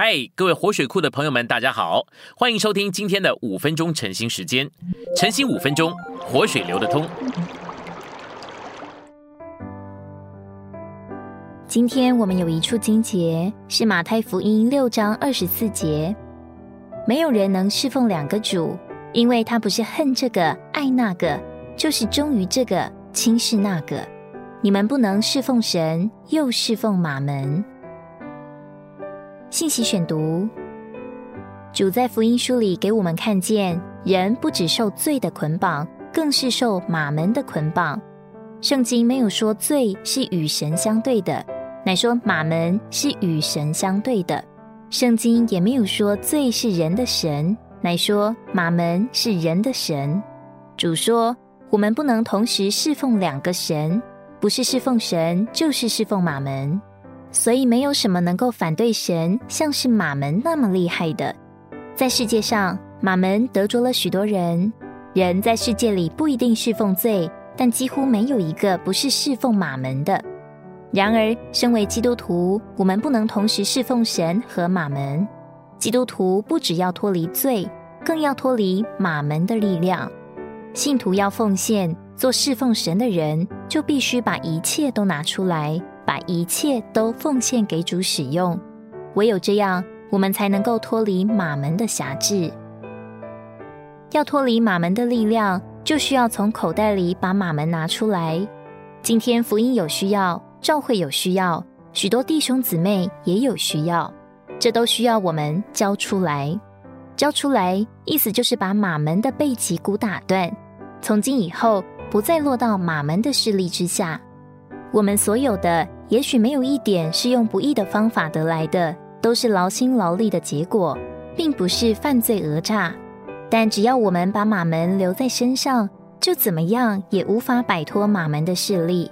嗨，各位活水库的朋友们，大家好，欢迎收听今天的五分钟晨兴时间。晨兴五分钟，活水流得通。今天我们有一处经节是马太福音六章二十四节，没有人能侍奉两个主，因为他不是恨这个爱那个，就是忠于这个轻视那个。你们不能侍奉神，又侍奉马门。信息选读：主在福音书里给我们看见，人不只受罪的捆绑，更是受马门的捆绑。圣经没有说罪是与神相对的，乃说马门是与神相对的。圣经也没有说罪是人的神，乃说马门是人的神。主说，我们不能同时侍奉两个神，不是侍奉神，就是侍奉马门。所以没有什么能够反对神，像是马门那么厉害的。在世界上，马门得着了许多人。人在世界里不一定侍奉罪，但几乎没有一个不是侍奉马门的。然而，身为基督徒，我们不能同时侍奉神和马门。基督徒不只要脱离罪，更要脱离马门的力量。信徒要奉献，做侍奉神的人，就必须把一切都拿出来。把一切都奉献给主使用，唯有这样，我们才能够脱离马门的辖制。要脱离马门的力量，就需要从口袋里把马门拿出来。今天福音有需要，教会有需要，许多弟兄姊妹也有需要，这都需要我们交出来。交出来，意思就是把马门的背脊骨打断，从今以后不再落到马门的势力之下。我们所有的。也许没有一点是用不义的方法得来的，都是劳心劳力的结果，并不是犯罪讹诈。但只要我们把马门留在身上，就怎么样也无法摆脱马门的势力。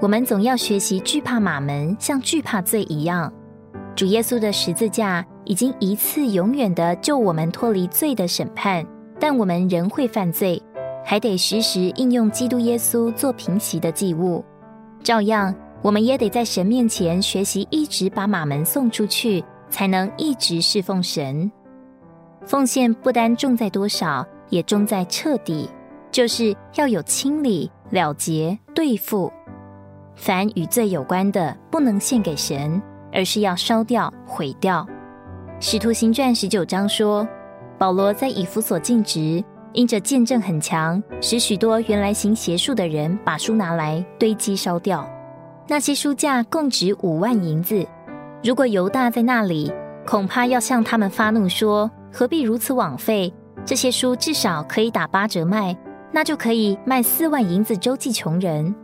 我们总要学习惧怕马门，像惧怕罪一样。主耶稣的十字架已经一次永远的救我们脱离罪的审判，但我们仍会犯罪，还得时时应用基督耶稣做平息的祭物，照样。我们也得在神面前学习，一直把马门送出去，才能一直侍奉神。奉献不单重在多少，也重在彻底，就是要有清理、了结、对付。凡与罪有关的，不能献给神，而是要烧掉、毁掉。使徒行传十九章说，保罗在以弗所尽职，因着见证很强，使许多原来行邪术的人把书拿来堆积烧掉。那些书架共值五万银子，如果犹大在那里，恐怕要向他们发怒说：“何必如此枉费？这些书至少可以打八折卖，那就可以卖四万银子周济穷人。”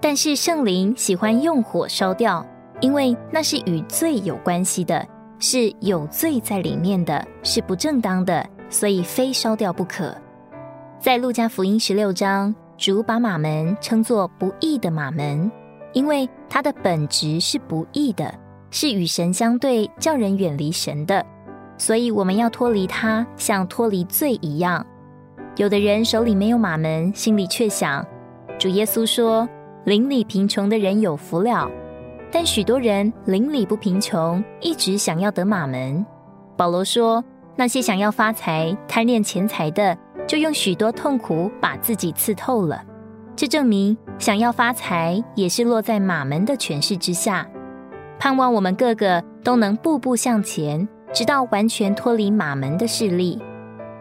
但是圣灵喜欢用火烧掉，因为那是与罪有关系的，是有罪在里面的，是不正当的，所以非烧掉不可。在路加福音十六章，主把马门称作不义的马门。因为它的本质是不义的，是与神相对，叫人远离神的，所以我们要脱离它，像脱离罪一样。有的人手里没有马门，心里却想：主耶稣说，邻里贫穷的人有福了。但许多人邻里不贫穷，一直想要得马门。保罗说，那些想要发财、贪恋钱财的，就用许多痛苦把自己刺透了。这证明，想要发财也是落在马门的权势之下。盼望我们个个都能步步向前，直到完全脱离马门的势力。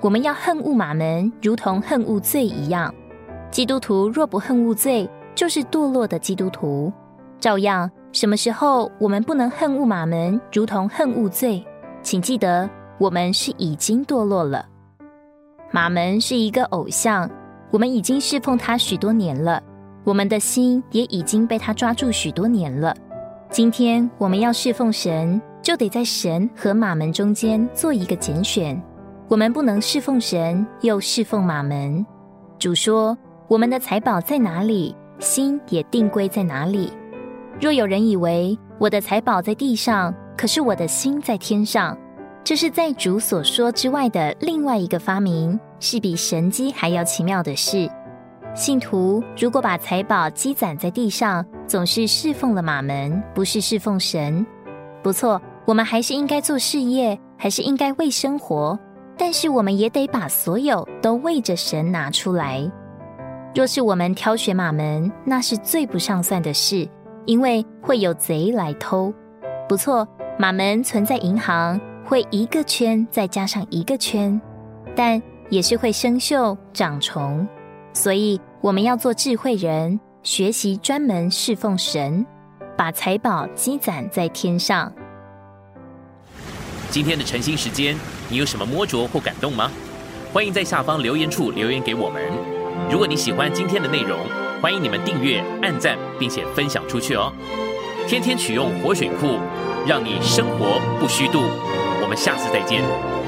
我们要恨恶马门，如同恨恶罪一样。基督徒若不恨恶罪，就是堕落的基督徒。照样，什么时候我们不能恨恶马门，如同恨恶罪？请记得，我们是已经堕落了。马门是一个偶像。我们已经侍奉他许多年了，我们的心也已经被他抓住许多年了。今天我们要侍奉神，就得在神和马门中间做一个拣选。我们不能侍奉神又侍奉马门。主说：“我们的财宝在哪里，心也定归在哪里。”若有人以为我的财宝在地上，可是我的心在天上，这是在主所说之外的另外一个发明。是比神机还要奇妙的事。信徒如果把财宝积攒在地上，总是侍奉了马门，不是侍奉神。不错，我们还是应该做事业，还是应该为生活，但是我们也得把所有都为着神拿出来。若是我们挑选马门，那是最不上算的事，因为会有贼来偷。不错，马门存在银行，会一个圈再加上一个圈，但也是会生锈长虫。所以我们要做智慧人，学习专门侍奉神，把财宝积攒在天上。今天的晨兴时间，你有什么摸着或感动吗？欢迎在下方留言处留言给我们。如果你喜欢今天的内容，欢迎你们订阅、按赞，并且分享出去哦。天天取用活水库，让你生活不虚度。我们下次再见。